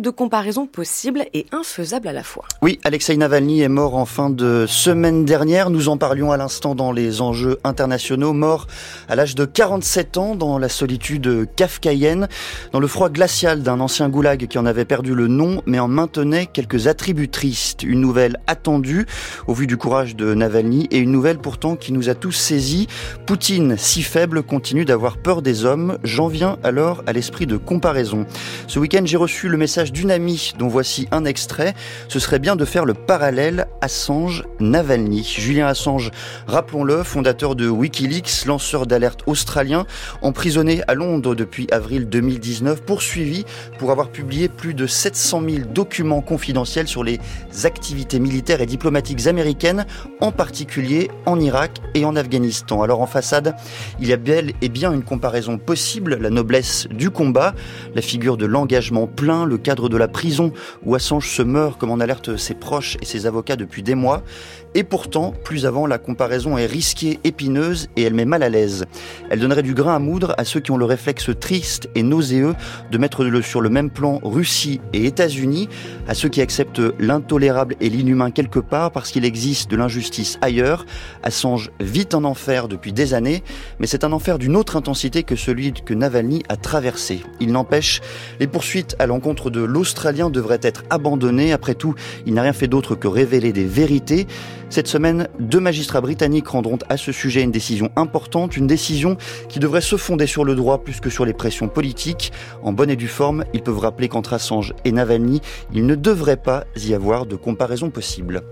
de comparaisons possibles et infaisables à la fois. Oui, Alexei Navalny est mort en fin de semaine dernière. Nous en parlions à l'instant dans les enjeux internationaux. Mort à l'âge de 47 ans dans la solitude kafkaïenne, dans le froid glacial d'un ancien goulag qui en avait perdu le nom, mais en maintenait quelques attributs tristes. Une nouvelle attendue au vu du courage de Navalny et une nouvelle pourtant qui nous a tous saisis. Poutine, si faible, continue d'avoir peur des hommes. J'en viens alors à l'esprit de comparaison. Ce week-end, j'ai reçu le message d'une amie dont voici un extrait. Ce serait bien de faire le parallèle Assange-Navalny. Julien Assange, rappelons-le, fondateur de Wikileaks, lanceur d'alerte australien, emprisonné à Londres depuis avril 2019, poursuivi pour avoir publié plus de 700 000 documents confidentiels sur les activités militaires et diplomatiques américaines, en particulier en Irak et en Afghanistan. Alors en façade, il y a bel et bien une comparaison possible, la noblesse du combat, la figure de l'engagement plein, le cadre de la prison où Assange se meurt, comme en alertent ses proches et ses avocats depuis des mois. Et pourtant, plus avant, la comparaison est risquée, épineuse et elle met mal à l'aise. Elle donnerait du grain à moudre à ceux qui ont le réflexe triste et nauséeux de mettre sur le même plan Russie et États-Unis, à ceux qui acceptent l'intolérable et l'inhumain quelque part parce qu'il existe de l'injustice ailleurs. Assange vit en enfer depuis des années, mais c'est un enfer d'une autre intensité que celui que Navalny a traversé. Il n'empêche, les poursuites à l'encontre de l'Australien devraient être abandonnées. Après tout, il n'a rien fait d'autre que révéler des vérités. Cette semaine, deux magistrats britanniques rendront à ce sujet une décision importante, une décision qui devrait se fonder sur le droit plus que sur les pressions politiques. En bonne et due forme, ils peuvent rappeler qu'entre Assange et Navalny, il ne devrait pas y avoir de comparaison possible.